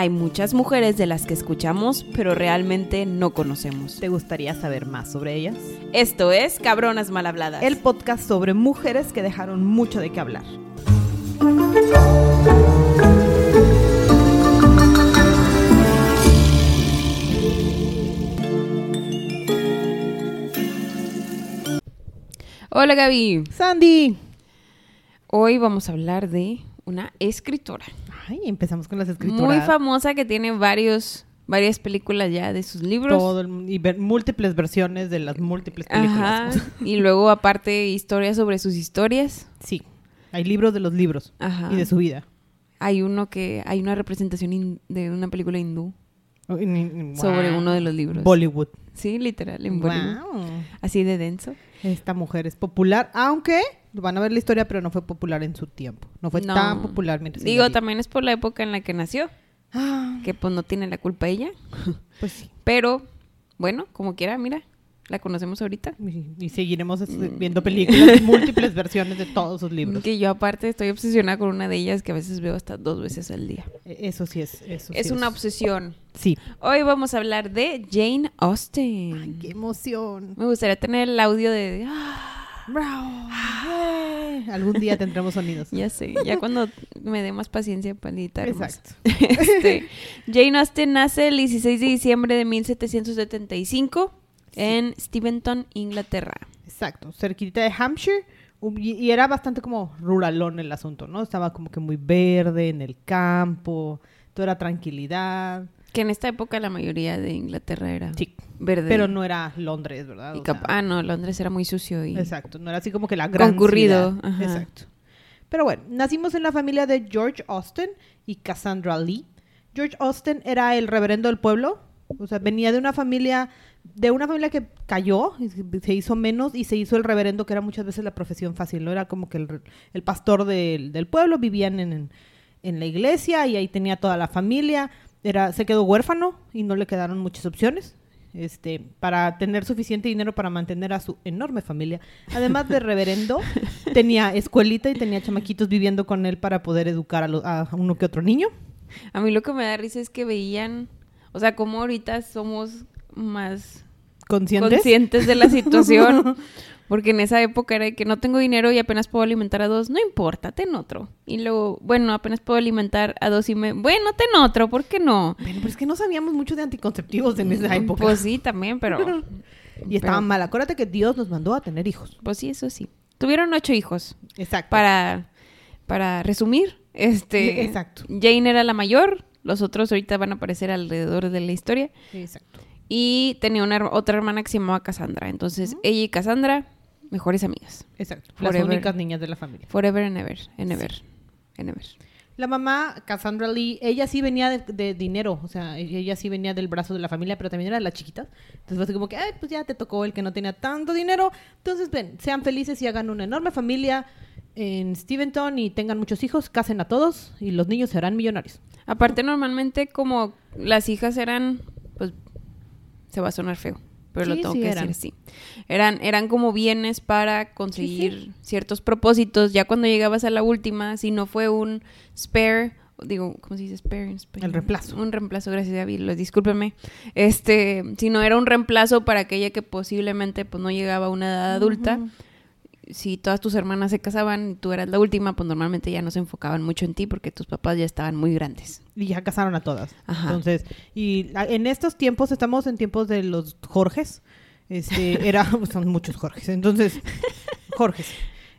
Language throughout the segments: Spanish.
Hay muchas mujeres de las que escuchamos, pero realmente no conocemos. ¿Te gustaría saber más sobre ellas? Esto es Cabronas Mal Habladas. El podcast sobre mujeres que dejaron mucho de qué hablar. Hola Gaby. Sandy. Hoy vamos a hablar de una escritora. Ay, empezamos con las escritoras. Muy famosa que tiene varios varias películas ya de sus libros. Todo el- y ver- múltiples versiones de las múltiples películas. Ajá. Y luego aparte historias sobre sus historias. Sí. Hay libros de los libros Ajá. y de su vida. Hay uno que hay una representación de una película hindú Oh, sobre uno de los libros. Bollywood. Sí, literal, en Bollywood. Wow. Así de denso. Esta mujer es popular, aunque van a ver la historia, pero no fue popular en su tiempo. No fue No. tan popular Digo, también es por la época en la que nació, Ah, que pues no tiene la culpa ella. pues sí. Pero, bueno, como quiera, mira, la conocemos ahorita. Y, seguiremos es- Mm. viendo películas, múltiples versiones de todos sus libros. Que yo aparte estoy obsesionada con una de ellas que a veces veo hasta dos veces al día. E- Eso sí es. Eso Es sí una obsesión. Sí. Hoy vamos a hablar de Jane Austen. Ay, qué emoción. Me gustaría tener el audio de... ah, Bravo. Eh, Algún día tendremos sonidos. ya sé, ya cuando me dé más paciencia para editar. Exacto. Este, Jane Austen nace el 16 de diciembre de 1775 en Steventon, Inglaterra. Exacto. Cerquita de Hampshire. Y, era bastante como ruralón el asunto, ¿no? Estaba como que muy verde en el campo. Todo era tranquilidad. Que en esta época la mayoría de Inglaterra era Sí. verde. Pero no era Londres, ¿verdad? y sea, ah, no, Londres era muy sucio y... Exacto, no era así como que la gran Concurrido, ciudad. ajá. Exacto. Pero bueno, nacimos en la familia de George Austen y Cassandra Lee. George Austen era el reverendo del pueblo, o sea, venía de una familia de una familia que cayó, y se- hizo menos y se hizo el reverendo, que era muchas veces la profesión fácil, no era como que el, el pastor del, del pueblo, vivían en, en, en la iglesia y ahí tenía toda la familia. Era, se quedó huérfano y no le quedaron muchas opciones este, para tener suficiente dinero para mantener a su enorme familia. Además de reverendo, tenía escuelita y tenía chamaquitos viviendo con él para poder educar a, lo- a uno que otro niño. A mí lo que me da risa es que veían... O sea, como ahorita somos más ¿Conscientes? conscientes de la situación. Porque en esa época era de que no tengo dinero y apenas puedo alimentar a dos. No importa, ten otro. Y luego, bueno, apenas puedo alimentar a dos y me... Bueno, ten otro, ¿por qué no? Bueno, pero es que no sabíamos mucho de anticonceptivos en esa época. Pues sí, también, pero... y estaba pero- mal. Acuérdate que Dios nos mandó a tener hijos. Pues sí, eso sí. Tuvieron ocho hijos. Exacto. Para, para resumir, este... Exacto. Jane era la mayor. Los otros ahorita van a aparecer alrededor de la historia. Exacto. Y tenía una otra hermana que se llamaba Cassandra. Entonces, ella y Cassandra, mejores amigas. Exacto. Las Forever. únicas niñas de la familia. Forever and ever. And ever. And ever. La mamá, Cassandra Lee, ella sí venía de, de dinero, o sea, ella sí venía del brazo de la familia, pero también era de la chiquita. Entonces fue así como que, ay, pues ya te tocó el que no tenía tanto dinero. Entonces, ven, sean felices y hagan una enorme familia en Steventon y tengan muchos hijos, casen a todos y los niños serán millonarios. Aparte, normalmente, como las hijas eran, pues, se va a sonar feo, pero lo tengo sí que eran. decir así. Eran, eran como bienes para conseguir ciertos propósitos. Ya cuando llegabas a la última, si no fue un spare, digo, ¿cómo se dice spare en español? El reemplazo. Un reemplazo, gracias David, lo- discúlpeme. Este, si no era un reemplazo para aquella que posiblemente pues no llegaba a una edad adulta. Si todas tus hermanas se casaban y tú eras la última, pues normalmente ya no se enfocaban mucho en ti porque tus papás ya estaban muy grandes. Y ya casaron a todas. Ajá. Entonces, y en estos tiempos, estamos en tiempos de los Jorges. Este, era, son muchos Jorges. Entonces, Jorges.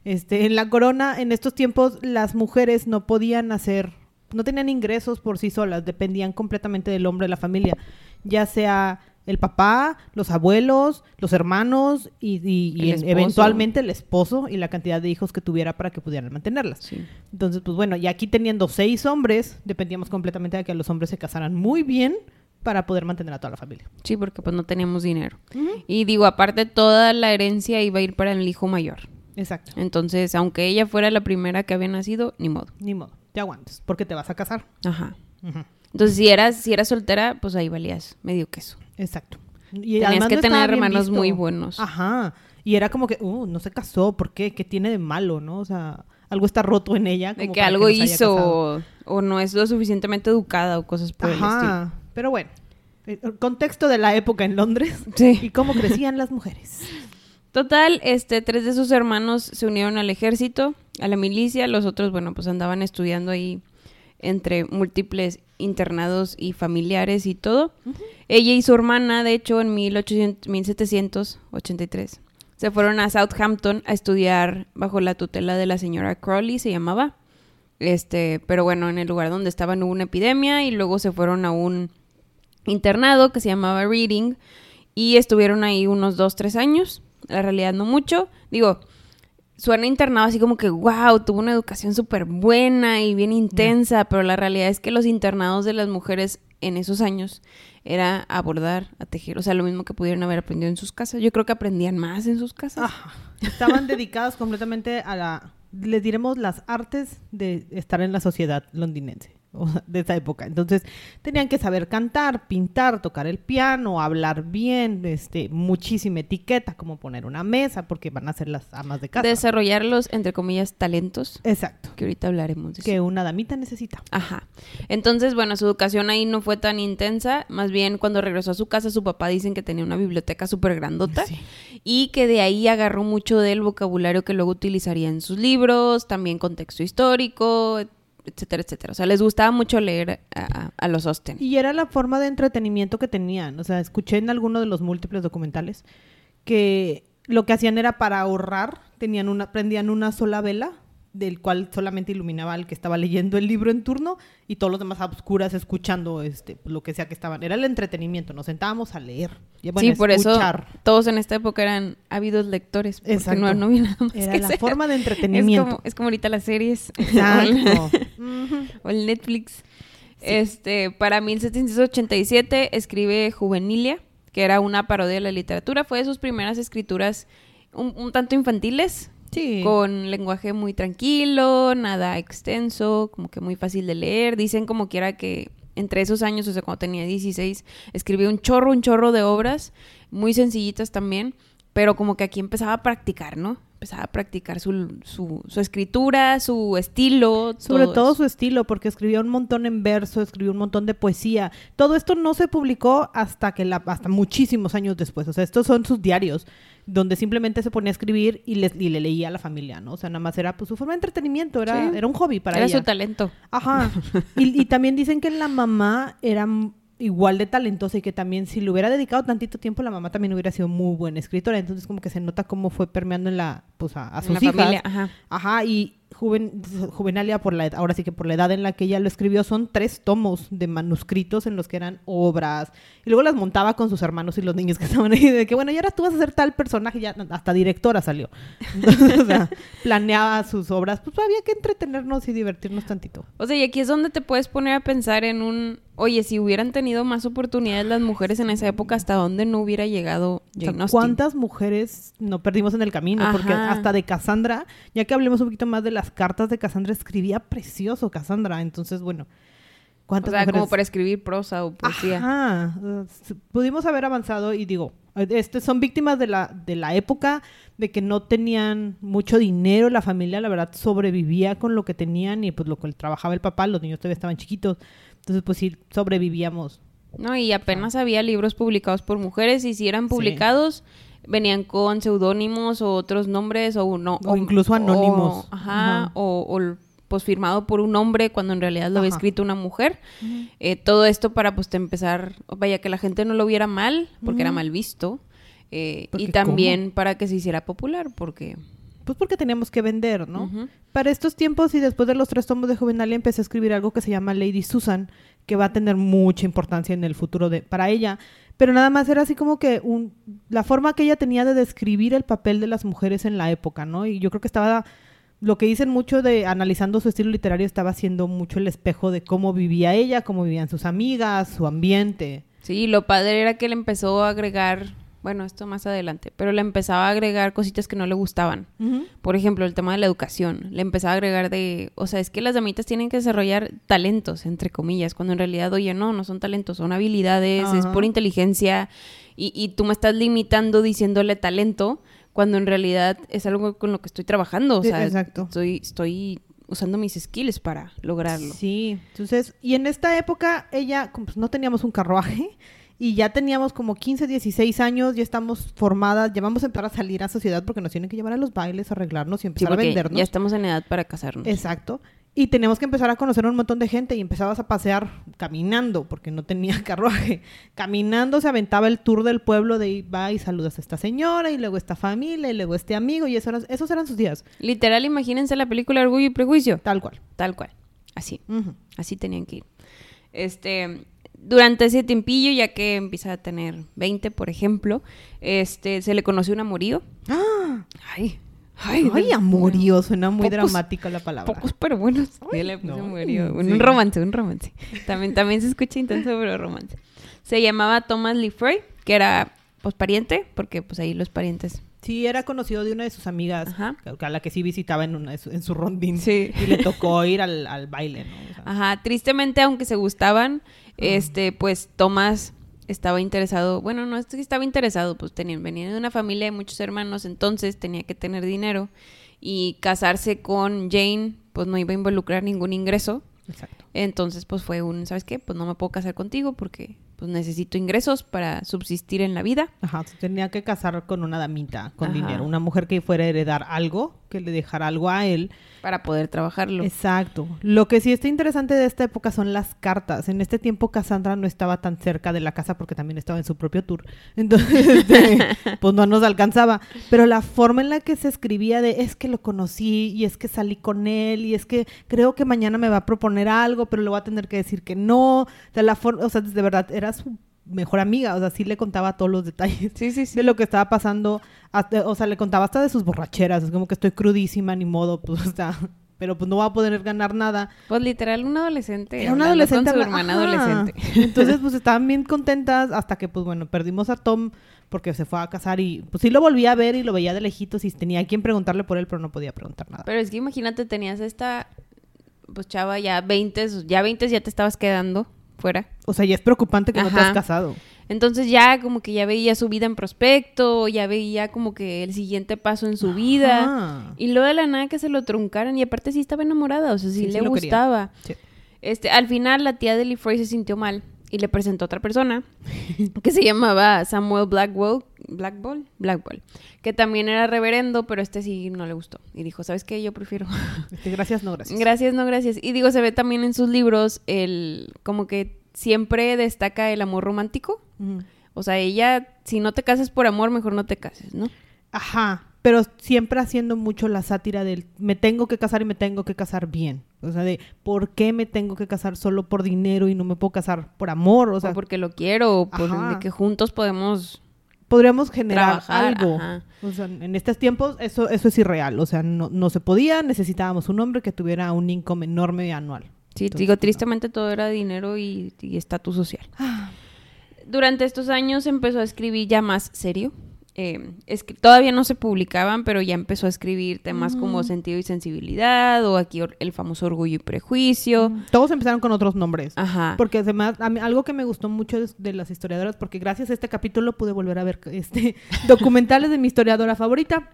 Este, en la corona, en estos tiempos, las mujeres no podían hacer, no tenían ingresos por sí solas, dependían completamente del hombre de la familia, ya sea el papá, los abuelos, los hermanos y, y- y El esposo. eventualmente el esposo y la cantidad de hijos que tuviera para que pudieran mantenerlas. Sí. Entonces, pues bueno, y aquí teniendo seis hombres, dependíamos completamente de que los hombres se casaran muy bien para poder mantener a toda la familia. Sí, porque pues no teníamos dinero. Y digo, aparte toda la herencia iba a ir para el hijo mayor. Exacto. Entonces, aunque ella fuera la primera que había nacido, ni modo. Ni modo, te aguantes, porque te vas a casar. Ajá. Entonces, si eras, si eras soltera, pues ahí valías medio queso. Exacto. Y Tenías que no tener hermanos visto. muy buenos. Ajá. Y era como que, uh, no se casó, ¿por qué? ¿Qué tiene de malo, no? O sea, algo está roto en ella. De que algo hizo o, o no es lo suficientemente educada o cosas por el estilo. Ajá, pero bueno. El el contexto de la época en Londres Sí. y cómo crecían las mujeres. Total, este, tres de sus hermanos se unieron al ejército, a la milicia, los otros, bueno, pues andaban estudiando ahí entre múltiples internados y familiares y todo. Ella y su hermana, de hecho, en 1800, 1783, se fueron a Southampton a estudiar bajo la tutela de la señora Crowley, se llamaba. Este, pero bueno, en el lugar donde estaban hubo una epidemia y luego se fueron a un internado que se llamaba Reading y estuvieron ahí unos dos, tres años. La realidad no mucho. Digo, suena internado así como que, wow, tuvo una educación súper buena y bien intensa, pero la realidad es que los internados de las mujeres en esos años era abordar, a tejer, o sea, lo mismo que pudieron haber aprendido en sus casas. Yo creo que aprendían más en sus casas. Estaban dedicadas completamente a la, les diremos, las artes de estar en la sociedad londinense de esa época. Entonces, tenían que saber cantar, pintar, tocar el piano, hablar bien, este, muchísima etiqueta, como poner una mesa, porque van a ser las amas de casa. Desarrollar los, entre comillas, talentos, Exacto. que ahorita hablaremos de eso. Que una damita necesita. Ajá. Entonces, bueno, su educación ahí no fue tan intensa. Más bien, cuando regresó a su casa, su papá dicen que tenía una biblioteca súper grandota. Sí. Y que de ahí agarró mucho del vocabulario que luego utilizaría en sus libros, también contexto histórico, etcétera, etcétera. O sea, les gustaba mucho leer a, los Austen. Y era la forma de entretenimiento que tenían. O sea, escuché en alguno de los múltiples documentales que lo que hacían era para ahorrar, tenían una, prendían una sola vela, del cual solamente iluminaba al que estaba leyendo el libro en turno, y todos los demás a oscuras escuchando este, lo que sea que estaban. Era el entretenimiento, nos sentábamos a leer. Y, bueno, sí, por escuchar. eso todos en esta época eran ávidos lectores. Porque Exacto. no, no había nada más Era que la forma de Es entretenimiento. como, es como ahorita las series. Exacto. O el Netflix. Este, para 1787 escribe Juvenilia, que era una parodia de la literatura. Fue de sus primeras escrituras un, un tanto infantiles, Sí. con lenguaje muy tranquilo, nada extenso, como que muy fácil de leer. Dicen como quiera que entre esos años, o sea, cuando tenía 16, escribió un chorro, un chorro de obras, muy sencillitas también, pero como que aquí empezaba a practicar, ¿no? Empezaba a practicar su, su, su escritura, su estilo. Sobre todo, eso. su estilo, porque escribió un montón en verso, escribió un montón de poesía. Todo esto no se publicó hasta que la, hasta muchísimos años después. O sea, estos son sus diarios, donde simplemente se ponía a escribir y, les, y le leía a la familia, ¿no? O sea, nada más era pues, su forma de entretenimiento, era, Sí. era un hobby para Era ella. su talento. Ajá. Y, y también dicen que la mamá era igual de talentosa y que también si le hubiera dedicado tantito tiempo la mamá también hubiera sido muy buena escritora. Entonces como que se nota cómo fue permeando en la, pues a, a En sus la hijas. familia, ajá. Ajá, y Juven, Juvenalia, por la, ahora sí que por la edad en la que ella lo escribió, son tres tomos de manuscritos en los que eran obras. Y luego las montaba con sus hermanos y los niños que estaban ahí. De que, bueno, y ahora tú vas a ser tal personaje, ya hasta directora salió. Entonces, o sea, planeaba sus obras. Pues había que entretenernos y divertirnos tantito. O sea, y aquí es donde te puedes poner a pensar en un, oye, si hubieran tenido más oportunidades las mujeres en esa época, ¿hasta dónde no hubiera llegado O sea, Jane Austen? ¿Cuántas mujeres no perdimos en el camino? Porque hasta de Cassandra, ya que hablemos un poquito más de las cartas de Cassandra, escribía precioso Cassandra. Entonces, bueno, O ¿cuántas sea, como mujeres? para escribir prosa o poesía. Ajá. Pudimos haber avanzado y digo, este, son víctimas de la, de la época de que no tenían mucho dinero, la familia la verdad sobrevivía con lo que tenían y pues lo que trabajaba el papá, los niños todavía estaban chiquitos, entonces pues sí sobrevivíamos. No, y apenas había libros publicados por mujeres y si eran publicados venían con seudónimos o otros nombres o no O incluso anónimos. o- ajá, Ajá. o, pues firmado por un hombre cuando en realidad lo había Ajá. escrito una mujer. Eh, todo esto para pues empezar, vaya que la gente no lo viera mal porque era mal visto. eh, y también para que se hiciera popular porque Pues porque teníamos que vender, ¿no? Para estos tiempos y después de los tres tomos de Juvenalia empecé a escribir algo que se llama Lady Susan, que va a tener mucha importancia en el futuro de para ella. Pero nada más era así como que un, la forma que ella tenía de describir el papel de las mujeres en la época, ¿no? Y yo creo que estaba, lo que dicen mucho de analizando su estilo literario, estaba siendo mucho el espejo de cómo vivía ella, cómo vivían sus amigas, su ambiente. Sí, lo padre era que le empezó a agregar, bueno, esto más adelante, pero le empezaba a agregar cositas que no le gustaban. Por ejemplo, el tema de la educación. Le empezaba a agregar de, o sea, es que las damitas tienen que desarrollar talentos, entre comillas, cuando en realidad, oye, no, no son talentos, son habilidades, es por inteligencia, y, y tú me estás limitando diciéndole talento, cuando en realidad es algo con lo que estoy trabajando. O sea, exacto. Estoy, estoy usando mis skills para lograrlo. Sí, entonces, y en esta época ella, como, pues, no teníamos un carruaje y ya teníamos como 15, 16 años, ya estamos formadas, ya vamos a empezar a salir a sociedad porque nos tienen que llevar a los bailes, arreglarnos y Sí, empezar a vendernos. ya estamos en edad para casarnos. Exacto. Y teníamos que empezar a conocer a un montón de gente y empezabas a pasear caminando, porque no tenía carruaje. Caminando se aventaba el tour del pueblo de va y saludas a esta señora y luego esta familia y luego este amigo y eso era- esos eran sus días, Literal, imagínense la película Orgullo y Prejuicio. tal cual. Tal cual. Así. Así tenían que ir. Este, durante ese tiempillo, ya que empieza a tener 20, por ejemplo, este, se le conoció un amorío. ¡Ah! Ay, ay, amorío, suena muy Pocos- dramática la palabra. Pocos pero buenos. Sí, le puse no, amorío. Un, sí. un romance, un romance. También, también se escucha intenso, pero romance. Se llamaba Thomas Lefroy, que era pues pariente, porque pues ahí los parientes. Sí, era conocido de una de sus amigas, Ajá. a la que sí visitaba en, una de su, en su rondín. Sí. Y le tocó ir al, al baile, ¿no? O sea, Ajá, tristemente, aunque se gustaban, este, pues Tomás estaba interesado, bueno, no es que estaba interesado, pues tenían, venía de una familia de muchos hermanos, entonces tenía que tener dinero y casarse con Jane, pues no iba a involucrar ningún ingreso, Exacto. entonces pues fue un, ¿sabes qué? Pues no me puedo casar contigo porque pues necesito ingresos para subsistir en la vida. Ajá, se tenía que casar con una damita, con Ajá. dinero. Una mujer que fuera a heredar algo, que le dejara algo a él. Para poder trabajarlo. Exacto. Lo que sí está interesante de esta época son las cartas. En este tiempo Cassandra no estaba tan cerca de la casa porque también estaba en su propio tour. Entonces, este, pues no nos alcanzaba. Pero la forma en la que se escribía de es que lo conocí y es que salí con él y es que creo que mañana me va a proponer algo, pero le voy a tener que decir que no. O sea, la forma, o sea, de verdad, era su mejor amiga. O sea, sí le contaba todos los detalles Sí, sí, sí. de lo que estaba pasando. hasta- o sea, le contaba hasta de sus borracheras. Es como que estoy crudísima, ni modo, pues, o sea, pero pues no va a poder ganar nada. Pues literal, un adolescente. Era hablando adolescente. Con su hermana ajá. adolescente. Entonces, pues estaban bien contentas hasta que, pues bueno, perdimos a Tom porque se fue a casar y pues sí lo volví a ver y lo veía de lejitos y tenía a quien preguntarle por él, pero no podía preguntar nada. Pero es que imagínate, tenías esta, pues chava, ya 20, ya 20 ya te estabas quedando fuera. O sea, ya es preocupante que no te has casado. Entonces ya como que ya veía su vida en prospecto, ya veía como que el siguiente paso en su vida. Ajá. Y luego de la nada que se lo truncaran y aparte sí estaba enamorada, o sea, sí, le gustaba. Sí. Este, al final la tía de Lee Froy se sintió mal y le presentó a otra persona que se llamaba Samuel Blackwell, Blackwell, Blackwell, que también era reverendo, pero este sí no le gustó y dijo, ¿sabes qué? Yo prefiero Este, gracias, no gracias. Gracias, no gracias. Y digo, se ve también en sus libros el como que siempre destaca el amor romántico. O sea, ella, si no te casas por amor, mejor no te cases, ¿no? Ajá, pero siempre haciendo mucho la sátira del me tengo que casar y me tengo que casar bien. O sea, de ¿por qué me tengo que casar solo por dinero y no me puedo casar por amor? O sea, o porque lo quiero, o por de que juntos podemos podríamos generar trabajar. algo. ajá. O sea, en estos tiempos eso, eso es irreal. O sea, no, no se podía, necesitábamos un hombre que tuviera un income enorme anual. Sí, Entonces, digo, no. tristemente todo era dinero y y estatus social. Ah, Durante estos años empezó a escribir ya más serio. Eh, es que todavía no se publicaban, pero ya empezó a escribir temas como sentido y sensibilidad, o aquí el famoso orgullo y prejuicio. Todos empezaron con otros nombres. Ajá. Porque además, a mí- algo que me gustó mucho de, de las historiadoras, porque gracias a este capítulo pude volver a ver este documentales de mi historiadora favorita.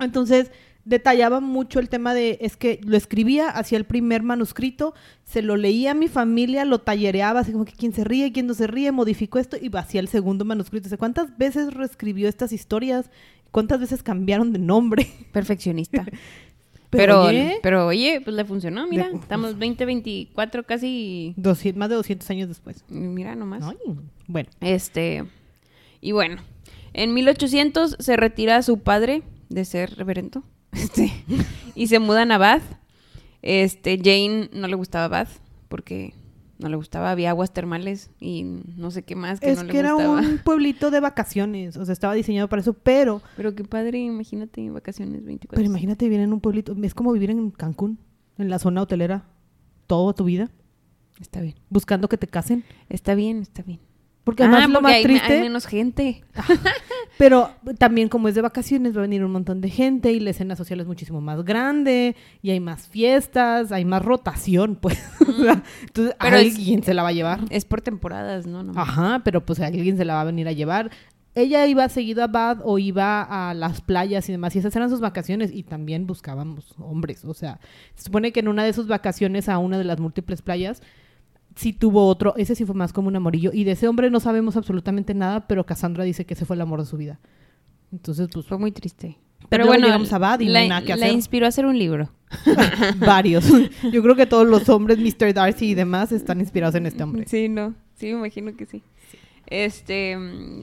Entonces, detallaba mucho el tema de, es que lo escribía, hacía el primer manuscrito, se lo leía a mi familia, lo tallereaba, así como que quién se ríe, quién no se ríe, modificó esto y hacía el segundo manuscrito. O sea, ¿cuántas veces reescribió estas historias? ¿Cuántas veces cambiaron de nombre? Perfeccionista. Pero, Pero, oye, pero oye, pues le funcionó, mira. De- Estamos 20, 24 casi. 200 más de 200 años después. Mira nomás. Ay, bueno. Este. Y bueno, en 1800 se retira su padre de ser reverendo. Este. y se mudan a Bath. Este, Jane no le gustaba Bath porque no le gustaba, había aguas termales y no sé qué más que es no que le era gustaba. un pueblito de vacaciones, o sea, estaba diseñado para eso, pero, Pero qué padre, imagínate vacaciones 24. pero imagínate vivir en un pueblito, es como vivir en Cancún, en la zona hotelera, toda tu vida, Está bien. buscando que te casen. Está bien, está bien. Porque además ah, lo porque más hay, triste, hay menos gente. pero también como es de vacaciones va a venir un montón de gente y la escena social es muchísimo más grande y hay más fiestas, hay más rotación, pues. Entonces, Pero es- alguien se la va a llevar. Es por temporadas, ¿no? no Ajá, pero pues alguien se la va a venir a llevar. ella iba seguido a Bath o iba a las playas y demás, y esas eran sus vacaciones, y también buscábamos hombres, o sea, se supone que en una de sus vacaciones a una de las múltiples playas, sí tuvo otro, ese sí fue más como un amorillo, y de ese hombre no sabemos absolutamente nada, pero Cassandra dice que ese fue el amor de su vida. Entonces, pues, Fue muy triste. Pero bueno, a Bad y la, nada que la inspiró a hacer un libro. varios. Yo creo que todos los hombres, Mr. Darcy y demás, están inspirados en este hombre. Sí, no. Sí, me imagino que sí. Este,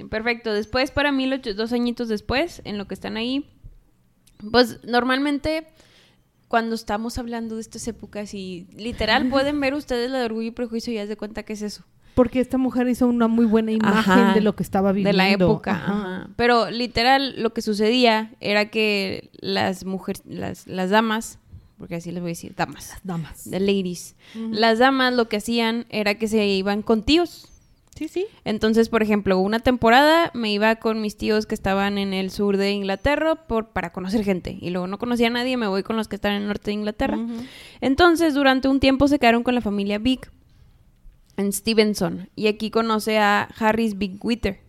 perfecto. Después, para mí, los dos añitos después, en lo que están ahí, pues normalmente cuando estamos hablando de estas épocas y literal pueden ver ustedes la de Orgullo y Prejuicio y ya se de cuenta que es eso. Porque esta mujer hizo una muy buena imagen Ajá. de lo que estaba viviendo. De la época. Ajá. ajá. Pero literal lo que sucedía era que las mujeres, las, las damas, porque así les voy a decir, damas, Damas. the ladies, las damas lo que hacían era que se iban con tíos. Sí, sí. Entonces, por ejemplo, una temporada me iba con mis tíos que estaban en el sur de Inglaterra por, para conocer gente. Y luego no conocía a nadie, me voy con los que están en el norte de Inglaterra. Entonces, durante un tiempo se quedaron con la familia Big en Stevenson. Y aquí conoce a Harris Big Witter,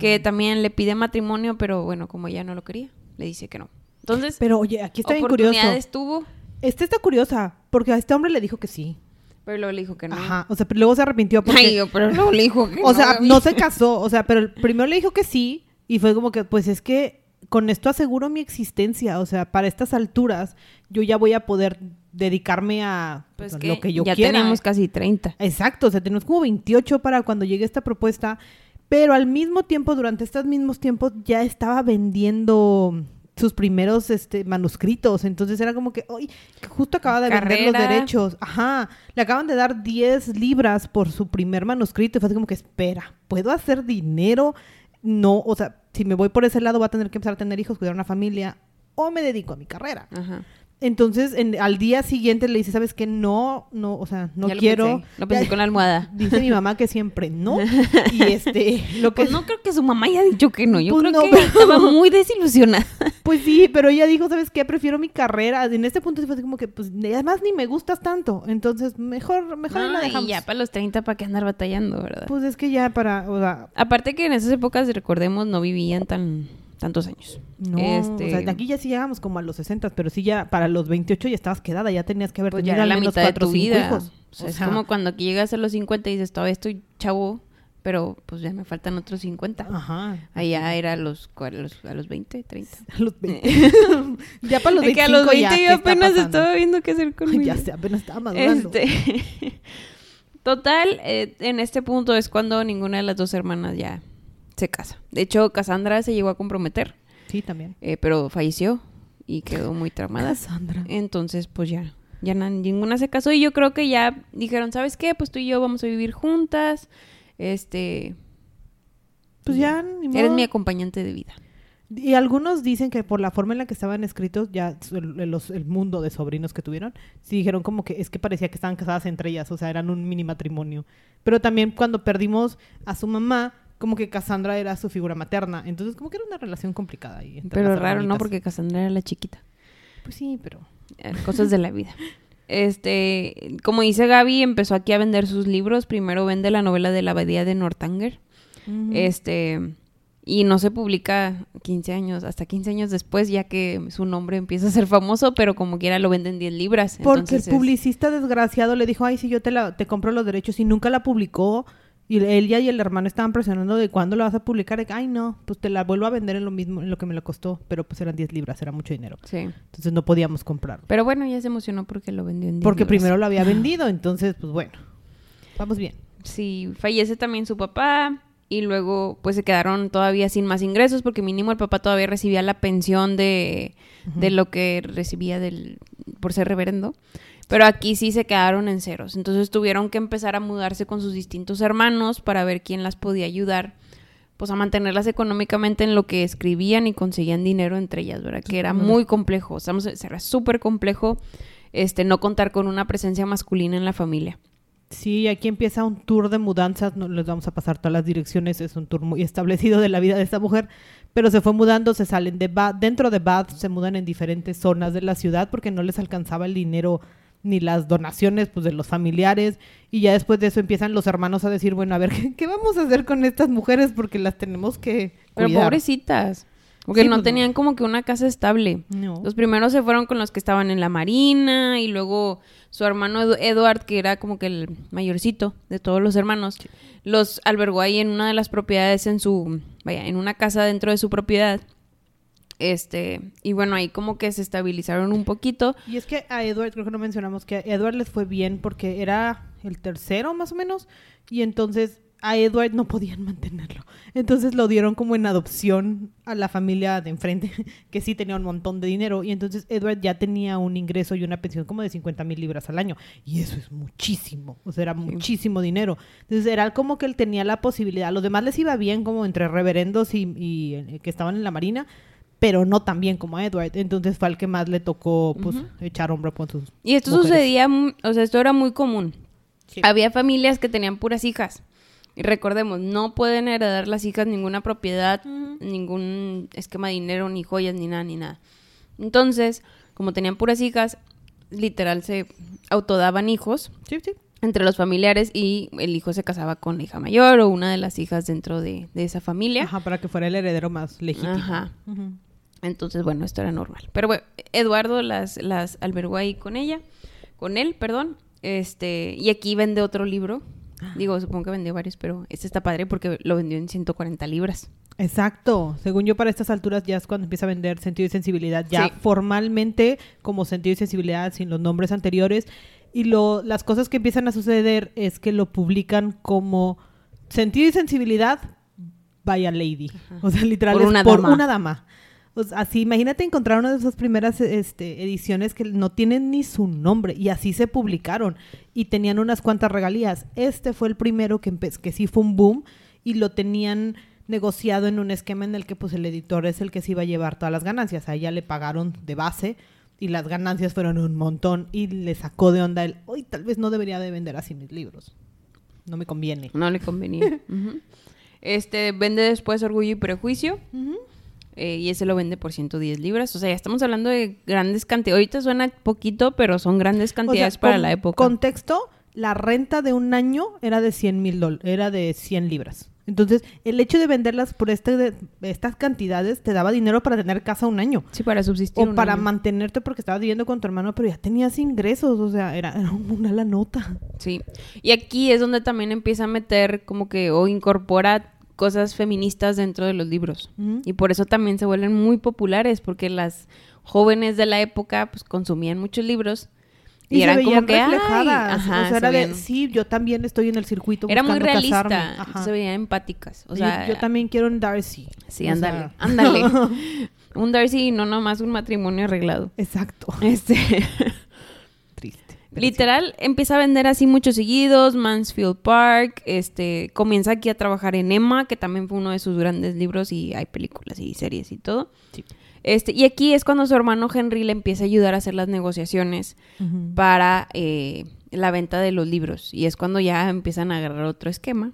que también le pide matrimonio, pero bueno, como ella no lo quería, le dice que no. Entonces, Pero oye, aquí está bien curioso. oportunidades tuvo, Esta está curiosa, porque a este hombre le dijo que sí. Pero luego le dijo que no. Ajá. O sea, pero luego se arrepintió porque... Ay, pero luego le dijo que o sea, Gaby. no se casó. O sea, pero primero le dijo que sí y fue como que, pues es que con esto aseguro mi existencia. O sea, para estas alturas yo ya voy a poder dedicarme a Pues pues, que lo que yo ya quiera. tenemos casi 30. Exacto, o sea, tenemos como 28 para cuando llegue esta propuesta, pero al mismo tiempo, durante estos mismos tiempos, ya estaba vendiendo sus primeros este, manuscritos, entonces era como que, que justo acaba de vender los Carrera. derechos, ajá, le acaban de dar 10 libras por su primer manuscrito, y fue así como que, espera, ¿puedo hacer dinero? No, o sea, si me voy por ese lado, voy a tener que empezar a tener hijos, cuidar una familia, o me dedico a mi carrera. Ajá. Entonces, en- al día siguiente le dice, ¿sabes qué? No, no, o sea, no Ya lo quiero. pensé, Lo pensé Ya- con la almohada. Dice mi mamá que siempre no. Y este, lo que Pues no creo que su mamá haya dicho que no. Yo Pues creo no, que pero- estaba muy desilusionada. Pues sí, pero ella dijo, ¿sabes qué? Prefiero mi carrera. En este punto sí fue así como que, pues, además ni me gustas tanto. Entonces, mejor, mejor la No, dejamos. y ya para los 30, ¿para qué andar batallando, verdad? Pues es que ya para, o sea, Aparte que en esas épocas, recordemos, no vivían tan tantos años. no. Este, O sea, de aquí ya sí llegamos como a los 60, pero sí ya para los 28 ya estabas quedada, ya tenías que haber pues ya tenido era al la menos mitad de cuatro o tu vida. hijos. O sea, O es sea, como cuando aquí llegas a los 50 y dices, todavía estoy chavo, pero pues ya me faltan otros 50. Ajá. Allá era a los, a los, a los 20, 30. A los 20. ya para los 25 Es que a los 20 ya, yo ¿qué está apenas estaba viendo qué hacer con mi Ya sé, apenas estaba madurando. Este, total, eh, en este punto es cuando ninguna de las dos hermanas ya se casa. De hecho, Cassandra se llegó a comprometer, Sí, también. eh, pero falleció y quedó muy traumada. Cassandra. Entonces, pues ya, ya na- ninguna se casó y yo creo que ya dijeron, ¿sabes qué? Pues tú y yo vamos a vivir juntas. Este, Pues ya, ni eres mi acompañante de vida. Y algunos dicen que por la forma en la que estaban escritos, ya el, los- el mundo de sobrinos que tuvieron, sí dijeron como que es que parecía que estaban casadas entre ellas, o sea, eran un mini matrimonio. Pero también cuando perdimos a su mamá, como que Cassandra era su figura materna. Entonces, como que era una relación complicada ahí. Pero raro, ¿no? Porque Cassandra era la chiquita. Pues sí, pero... Eh, cosas de la vida. Este, como dice Gaby, empezó aquí a vender sus libros. Primero vende la novela de la abadía de Northanger. Este, y no se publica 15 años, hasta 15 años después, ya que su nombre empieza a ser famoso, pero como quiera lo venden 10 libras. Porque el es- publicista desgraciado le dijo, ay, sí, yo te, la, te compro los derechos y nunca la publicó. Y ella y el hermano estaban presionando de cuándo la vas a publicar. Ay, no, pues te la vuelvo a vender en lo mismo, en lo que me lo costó. Pero pues eran 10 libras, era mucho dinero. Sí. Entonces no podíamos comprarlo. Pero bueno, ya se emocionó porque lo vendió en 10 Porque libras. primero lo había vendido, entonces, pues bueno. Vamos bien. Sí, fallece también su papá y luego pues se quedaron todavía sin más ingresos porque mínimo el papá todavía recibía la pensión de, de lo que recibía del por ser reverendo. Pero aquí sí se quedaron en ceros. Entonces tuvieron que empezar a mudarse con sus distintos hermanos para ver quién las podía ayudar pues a mantenerlas económicamente en lo que escribían y conseguían dinero entre ellas, ¿verdad? Que era muy complejo, estamos, era súper complejo este no contar con una presencia masculina en la familia. Sí, aquí empieza un tour de mudanzas, no les vamos a pasar todas las direcciones, es un tour muy establecido de la vida de esta mujer, pero se fue mudando, se salen de Bath, dentro de Bath se mudan en diferentes zonas de la ciudad porque no les alcanzaba el dinero ni las donaciones pues de los familiares y ya después de eso empiezan los hermanos a decir, bueno, a ver, ¿qué, qué vamos a hacer con estas mujeres? Porque las tenemos que Pero pobrecitas. Porque Sí, no pues, no. tenían como que una casa estable. No. Los primeros se fueron con los que estaban en la marina y luego su hermano Edu- Edward, que era como que el mayorcito de todos los hermanos, los albergó ahí en una de las propiedades en su, vaya, en una casa dentro de su propiedad. Este, y bueno, ahí como que se estabilizaron un poquito. Y es que a Edward, creo que no mencionamos que a Edward les fue bien porque era el tercero más o menos y entonces a Edward no podían mantenerlo. Entonces lo dieron como en adopción a la familia de enfrente, que sí tenía un montón de dinero. Y entonces Edward ya tenía un ingreso y una pensión como de 50 mil libras al año. Y eso es muchísimo, o sea, era muchísimo dinero. Entonces era como que él tenía la posibilidad. A los demás les iba bien como entre reverendos y, y, eh, que estaban en la marina. Pero no tan bien como a Edward. Entonces fue al que más le tocó pues, echar hombro con sus Y esto mujeres. sucedía, mu- o sea, esto era muy común. Sí. Había familias que tenían puras hijas. Y recordemos, no pueden heredar las hijas ninguna propiedad, ningún esquema de dinero, ni joyas, ni nada, ni nada. Entonces, como tenían puras hijas, literal se autodaban hijos Sí, sí. entre los familiares y el hijo se casaba con la hija mayor o una de las hijas dentro de, de esa familia. Ajá, para que fuera el heredero más legítimo. Ajá. Entonces, bueno, esto era normal. Pero bueno, Eduardo las, las albergó ahí con ella, con él, perdón. Este, y aquí vende otro libro. Digo, supongo que vendió varios, pero este está padre porque lo vendió en 140 libras. Exacto. Según yo, para estas alturas ya es cuando empieza a vender sentido y sensibilidad. Ya Sí. formalmente como sentido y sensibilidad, sin los nombres anteriores. Y lo, las cosas que empiezan a suceder es que lo publican como sentido y sensibilidad vaya lady. O sea, literal Por es una por dama. una dama. O sea, así, imagínate encontrar una de esas primeras este, ediciones que no tienen ni su nombre y así se publicaron y tenían unas cuantas regalías. Este fue el primero que, que sí fue un boom y lo tenían negociado en un esquema en el que pues el editor es el que se iba a llevar todas las ganancias. A ella le pagaron de base y las ganancias fueron un montón y le sacó de onda el, hoy tal vez no debería de vender así mis libros. No me conviene. No le convenía. Este, vende después Orgullo y Prejuicio. Eh, y ese lo vende por 110 libras. O sea, ya estamos hablando de grandes cantidades. Ahorita suena poquito, pero son grandes cantidades O sea, para con- la época. Contexto, la renta de un año era de 100 mil dólares, era de 100 libras. Entonces, el hecho de venderlas por este de- estas cantidades te daba dinero para tener casa un año. Sí, para subsistir. O un para año. mantenerte porque estabas viviendo con tu hermano, pero ya tenías ingresos. O sea, era, era una la nota. Sí. Y aquí es donde también empieza a meter como que o incorpora cosas feministas dentro de los libros. Y por eso también se vuelven muy populares porque las jóvenes de la época pues consumían muchos libros y, Y, se eran veían como que ay, reflejadas. ajá, o sea, se era de, sí, yo también estoy en el circuito era muy realista, se veían empáticas, o sea, yo, también quiero un Darcy. sí, ándale, sea, ándale. un Darcy y no nomás un matrimonio arreglado. Exacto. Este. Pero literal, empieza a vender así muchos seguidos, Mansfield Park, este, comienza aquí a trabajar en Emma, que también fue uno de sus grandes libros y hay películas y series y todo. Sí. Este, y aquí es cuando su hermano Henry le empieza a ayudar a hacer las negociaciones para eh, la venta de los libros. Y es cuando ya empiezan a agarrar otro esquema.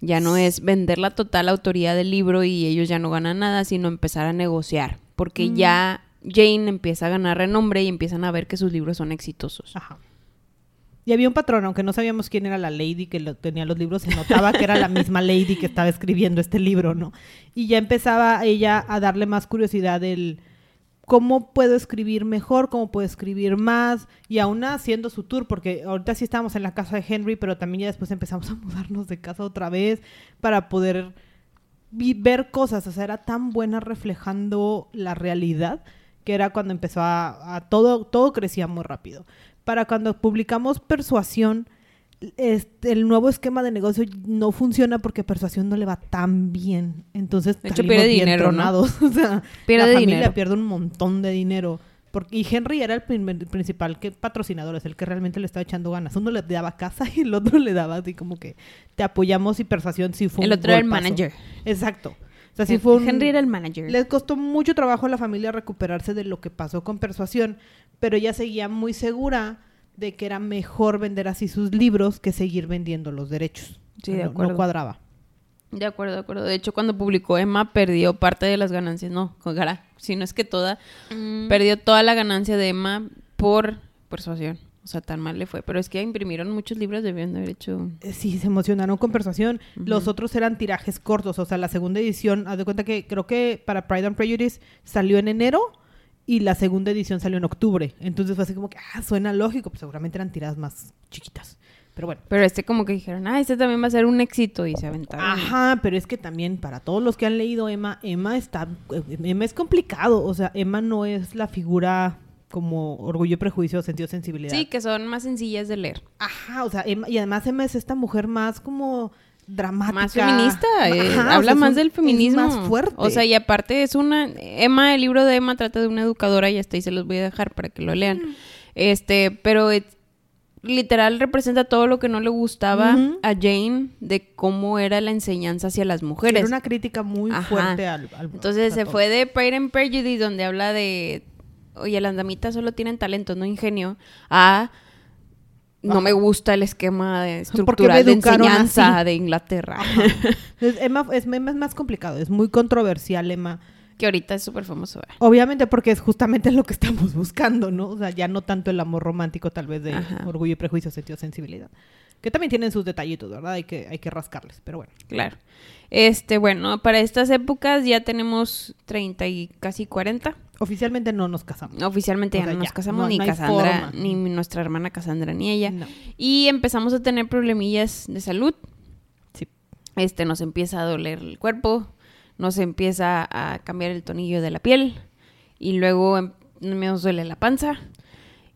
Ya no es vender la total autoría del libro y ellos ya no ganan nada, sino empezar a negociar. Porque ya Jane empieza a ganar renombre y empiezan a ver que sus libros son exitosos. Ajá. Y había un patrón, aunque no sabíamos quién era la lady que tenía los libros, se notaba que era la misma lady que estaba escribiendo este libro, ¿no? Y ya empezaba ella a darle más curiosidad del cómo puedo escribir mejor, cómo puedo escribir más, y aún haciendo su tour, porque ahorita sí estábamos en la casa de Henry, pero también ya después empezamos a mudarnos de casa otra vez para poder ver cosas, o sea, era tan buena reflejando la realidad que era cuando empezó a, a todo, todo crecía muy rápido. Para cuando publicamos Persuasión, este, el nuevo esquema de negocio no funciona porque Persuasión no le va tan bien. Entonces, De hecho, pierde bien dinero, ¿no? O sea, Pierde la familia dinero. pierde un montón de dinero. Porque, y Henry era el primer- principal que, patrocinador, es el que realmente le estaba echando ganas. Uno le daba casa y el otro le daba así como que te apoyamos y Persuasión sí fue el un otro era el manager. Exacto. O sea, sí fue un... Henry era el manager. Les costó mucho trabajo a la familia recuperarse de lo que pasó con Persuasión, pero ella seguía muy segura de que era mejor vender así sus libros que seguir vendiendo los derechos. Sí, de no- acuerdo. No cuadraba. De acuerdo, de acuerdo. De hecho, cuando publicó Emma, perdió parte de las ganancias. No, cara, si no es que toda. Perdió toda la ganancia de Emma por persuasión. O sea, tan mal le fue. Pero es que imprimieron muchos libros, debían de haber hecho... Eh, Sí, se emocionaron con persuasión. Los otros eran tirajes cortos. O sea, la segunda edición, haz de cuenta que creo que para Pride and Prejudice salió en enero y la segunda edición salió en octubre. Entonces fue así como que, ah, suena lógico. Pues seguramente eran tiradas más chiquitas. Pero bueno. Pero este como que dijeron, ah, este también va a ser un éxito y se aventaron. Ajá, pero es que también para todos los que han leído Emma, Emma está, Emma es complicado, o sea, Emma no es la figura como orgullo y prejuicio, sentido sensibilidad. Sí, que son más sencillas de leer. Ajá, o sea, Emma- y además Emma es esta mujer más como dramática. Más feminista, eh, Ajá, o habla sea, es más un- del es feminismo. más fuerte. O sea, y aparte es una... Emma, el libro de Emma trata de una educadora y hasta ahí se los voy a dejar para que lo lean. Mm. Este, pero es- literal representa todo lo que no le gustaba a Jane de cómo era la enseñanza hacia las mujeres. Era una crítica muy Ajá. fuerte al, al- Entonces se todo. fue de Pride and Prejudice, donde habla de, oye, las damitas solo tienen talento, no ingenio, a no Ah. me gusta el esquema de estructural de enseñanza así? de Inglaterra. Emma, es, Emma es más complicado, es muy controversial Emma. que ahorita es súper famoso. ¿verdad? Obviamente porque es justamente lo que estamos buscando, ¿no? O sea, ya no tanto el amor romántico tal vez de Ajá. orgullo y prejuicio, sentido sensibilidad. Que también tienen sus detallitos, ¿verdad? Hay que, hay que rascarles, pero bueno. Claro. Este, bueno, para estas épocas ya tenemos 30 y casi 40. Oficialmente no nos casamos. Oficialmente O sea, no nos casamos, no- ni no Cassandra, ni nuestra hermana Cassandra, ni ella. No. Y empezamos a tener problemillas de salud. Sí. Este, nos empieza a doler el cuerpo, nos empieza a cambiar el tonillo de la piel y luego em- nos duele la panza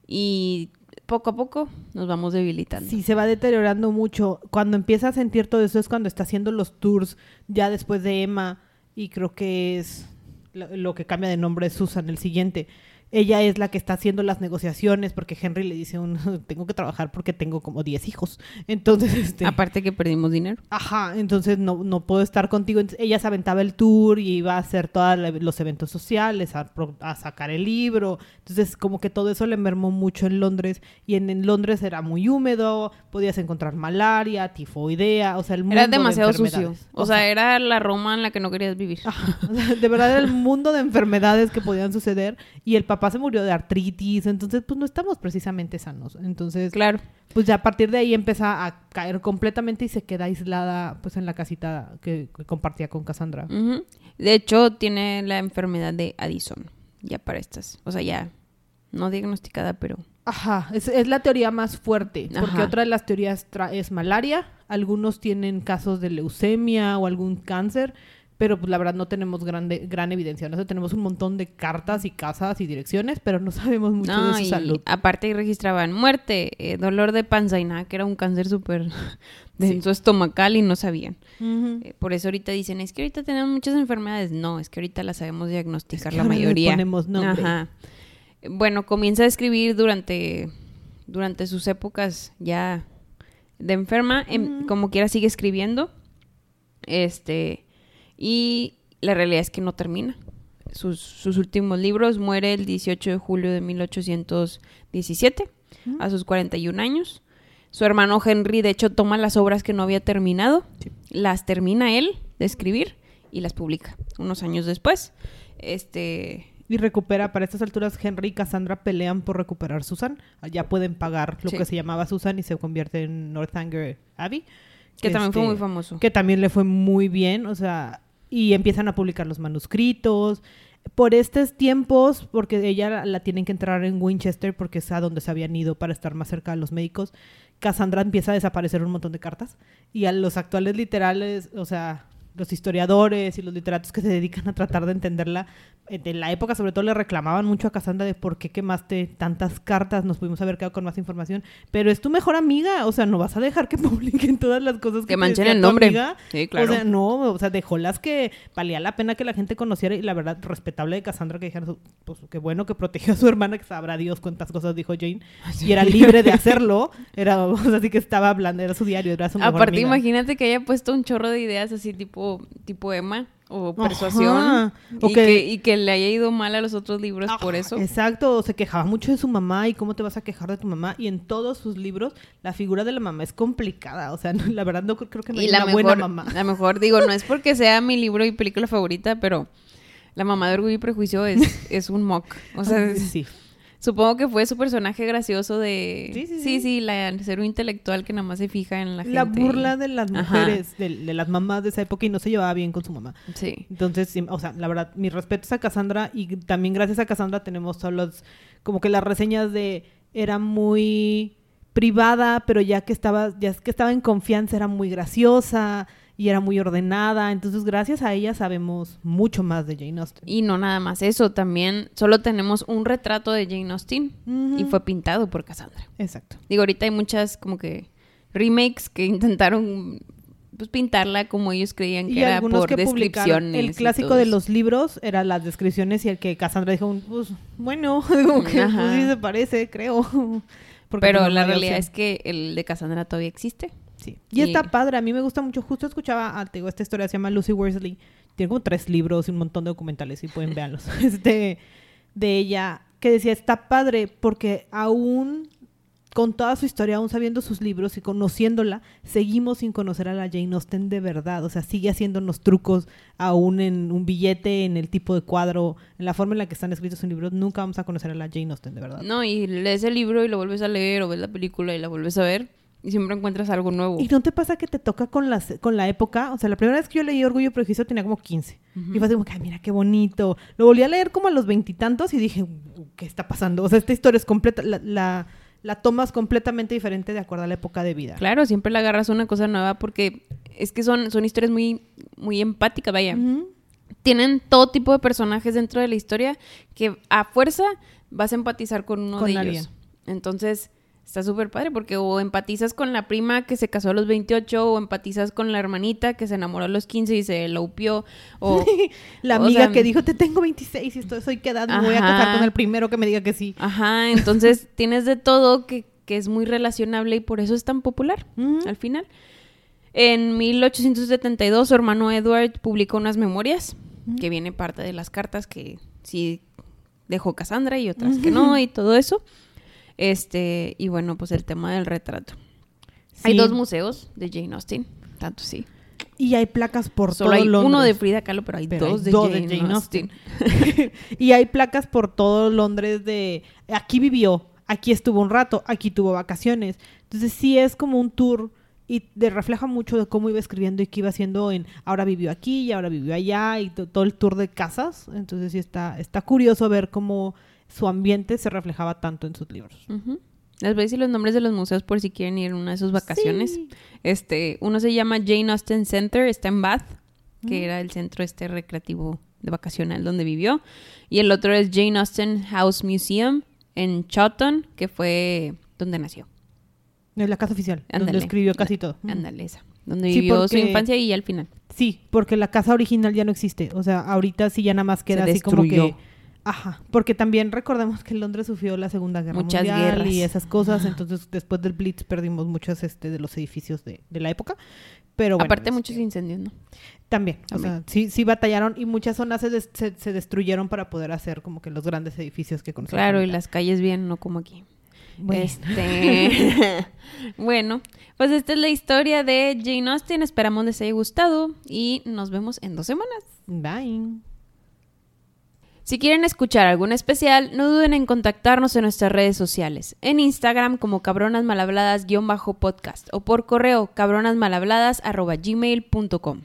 y poco a poco nos vamos debilitando. Sí, se va deteriorando mucho. Cuando empieza a sentir todo eso es cuando está haciendo los tours ya después de Emma y creo que es lo, que cambia de nombre es Susan, el siguiente. Ella es la que está haciendo las negociaciones porque Henry le dice, un, tengo que trabajar porque tengo como 10 hijos. Entonces, este... Aparte que perdimos dinero. Ajá, entonces no, no puedo estar contigo. Entonces, ella se aventaba el tour y iba a hacer todos los eventos sociales, a, a sacar el libro. Entonces, como que todo eso le mermó mucho en Londres. Y en, en Londres era muy húmedo, podías encontrar malaria, tifoidea, o sea, el mundo Era de demasiado sucio. enfermedades. O sea, era la Roma en la que no querías vivir. Ajá, o sea, de verdad era el mundo de enfermedades que podían suceder. Y el papá se murió de artritis, entonces pues no estamos precisamente sanos. Entonces, Claro. pues ya a partir de ahí empieza a caer completamente y se queda aislada pues en la casita que, que compartía con Cassandra. Ujú. De hecho, tiene la enfermedad de Addison. Ya para estas. O sea, ya no diagnosticada, pero Ajá, es, es la teoría más fuerte, porque Ajá. otra de las teorías es malaria, algunos tienen casos de leucemia o algún cáncer, pero pues la verdad no tenemos grande, gran evidencia, tenemos un montón de cartas y casas y direcciones, pero no sabemos mucho No, de su y salud. aparte ahí registraban muerte, eh, dolor de panza y nada, que era un cáncer súper denso estomacal y no sabían. Eh, por eso ahorita dicen, es que ahorita tenemos muchas enfermedades. No, es que ahorita las sabemos diagnosticar Es que la mayoría. ponemos nombre. Ajá. Bueno, comienza a escribir durante, durante sus épocas ya de enferma. em, como quiera sigue escribiendo. Este, y la realidad es que no termina. Sus, sus últimos libros muere el 18 de julio de 1817, a sus 41 años. Su hermano Henry, de hecho, toma las obras que no había terminado, Sí. las termina él de escribir y las publica unos años después. Este, Y recupera, para estas alturas, Henry y Cassandra pelean por recuperar Susan. Ya pueden pagar lo Sí. que se llamaba Susan y se convierte en Northanger Abbey. que también fue Este, muy famoso. que también le fue muy bien, o sea, y empiezan a publicar los manuscritos. Por estos tiempos, porque ella la, tienen que entrar en Winchester porque es a donde se habían ido para estar más cerca de los médicos, Cassandra empieza a desaparecer un montón de cartas y a los actuales literales, o sea, los historiadores y los literatos que se dedican a tratar de entenderla, eh, de la época sobre todo le reclamaban mucho a Cassandra de por qué quemaste tantas cartas, nos pudimos haber quedado con más información, pero es tu mejor amiga, o sea, no vas a dejar que publiquen todas las cosas que, Que manchen el tu nombre. amiga. Sí, claro. O sea, no, o sea, dejó las que valía la pena que la gente conociera y la verdad, respetable de Cassandra que dijeron, pues qué bueno que protegió a su hermana, que sabrá Dios cuántas cosas dijo Jane, y era libre de hacerlo, era, o sea, así que estaba hablando, era su diario, era su mejor Aparte, amiga. imagínate que haya puesto un chorro de ideas así tipo, tipo Emma o persuasión y, que- que... y que le haya ido mal a los otros libros por eso. Exacto, se quejaba mucho de su mamá y cómo te vas a quejar de tu mamá. Y en todos sus libros, la figura de la mamá es complicada. O sea, no- la verdad no creo, que no y hay la una mejor, buena mamá. la mejor, digo, no es porque sea mi libro y película favorita, pero La mamá de Orgullo y Prejuicio es, es un mock. O sea, es- sí. Supongo que fue su personaje gracioso de... Sí, sí, sí, sí. sí, la, ser un intelectual que nada más se fija en la gente. La burla de las mujeres, de, de las mamás de esa época y no se llevaba bien con su mamá. Sí. Entonces, o sea, la verdad, mis respetos a Cassandra y también gracias a Cassandra tenemos todos los, como que las reseñas de, era muy privada, pero ya que estaba, ya que estaba en confianza era muy graciosa y era muy ordenada. Entonces, gracias a ella sabemos mucho más de Jane Austen. Y no nada más eso, también solo tenemos un retrato de Jane Austen y fue pintado por Cassandra. Exacto. Digo, ahorita hay muchas como que remakes que intentaron pues pintarla como ellos creían que Y era algunos por que descripciones. el clásico de los libros era las descripciones y el que Cassandra dijo, pues, bueno, como que pues, sí se parece, creo. Porque, Pero pues, la realidad opción. es que el de Cassandra todavía existe. Sí. Y está padre, a mí me gusta mucho. Justo escuchaba, ah, te digo, esta historia se llama Lucy Worsley. Tiene como tres libros y un montón de documentales, si pueden verlos. Este, de ella, que decía, está padre porque aún con toda su historia, aún sabiendo sus libros y conociéndola, seguimos sin conocer a la Jane Austen de verdad. O sea, sigue haciéndonos trucos aún en un billete, en el tipo de cuadro, en la forma en la que están escritos sus libros. Nunca vamos a conocer a la Jane Austen de verdad. No, y lees el libro y lo vuelves a leer o ves la película y la vuelves a ver y siempre encuentras algo nuevo. ¿Y no te pasa que te toca con, las, con la época? O sea, la primera vez que yo leí Orgullo y Prejuicio tenía como 15. Y fue así como, que, "Ay, mira qué bonito. Lo volví a leer como a los veintitantos y, dije, "Uh, ¿qué está pasando? O sea, esta historia es completa, la, la, la tomas completamente diferente de acuerdo a la época de vida. Claro, siempre le agarras una cosa nueva porque es que son, son historias muy, muy empáticas, vaya. Tienen todo tipo de personajes dentro de la historia que a fuerza vas a empatizar con uno Con de alguien. ellos. Entonces, está súper padre porque o empatizas con la prima que se casó a los 28 o empatizas con la hermanita que se enamoró a los 15 y se la upió o... La O amiga sea, que dijo, te tengo 26 y esto, soy qué edad, me voy a casar con el primero que me diga que sí. Ajá, entonces tienes de todo que, que es muy relacionable y por eso es tan popular al final. En 1872 su hermano Edward publicó unas memorias, que viene parte de las cartas que sí dejó Cassandra y otras que no y todo eso. Este, y bueno, pues el tema del retrato. Hay dos museos de Jane Austen, tanto sí. Y hay placas por Solo todo hay Londres. uno de Frida Kahlo, pero hay Pero hay dos, de, dos de Jane Austen. y hay placas por todo Londres de aquí vivió, aquí estuvo un rato, aquí tuvo vacaciones. Entonces sí es como un tour y te refleja mucho de cómo iba escribiendo y qué iba haciendo en ahora vivió aquí y ahora vivió allá y to- todo el tour de casas. Entonces sí está, está curioso ver cómo su ambiente se reflejaba tanto en sus libros. Ujú. Les voy a decir los nombres de los museos por si quieren ir a una de sus vacaciones. Sí. Este, uno se llama Jane Austen Center, está en Bath, que Mm. era el centro este recreativo de vacacional donde vivió. Y el otro es Jane Austen House Museum en Chawton, que fue donde nació. Es la casa oficial, donde escribió casi todo. Mm. Ándale, esa. Donde Sí, vivió su infancia y al final. Sí, porque la casa original ya no existe. O sea, ahorita sí ya nada más queda así como que. Ajá. Porque también recordemos que Londres sufrió la Segunda Guerra Muchas Mundial guerras. y esas cosas. Entonces, después del Blitz perdimos muchos este, de los edificios de, de la época. Pero bueno, Aparte, este, muchos incendios, ¿no? También. O sea, sí, sí batallaron y muchas zonas se, des- se, se destruyeron para poder hacer como que los grandes edificios que conocemos. Claro, y las calles bien, no como aquí. Bueno. Este, bueno, pues esta es la historia de Jane Austen. Esperamos les haya gustado y nos vemos en dos semanas. Bye. Si quieren escuchar algún especial, no duden en contactarnos en nuestras redes sociales. En Instagram como cabronasmalhabladas-podcast o por correo cabronasmalhabladas.gmail.com.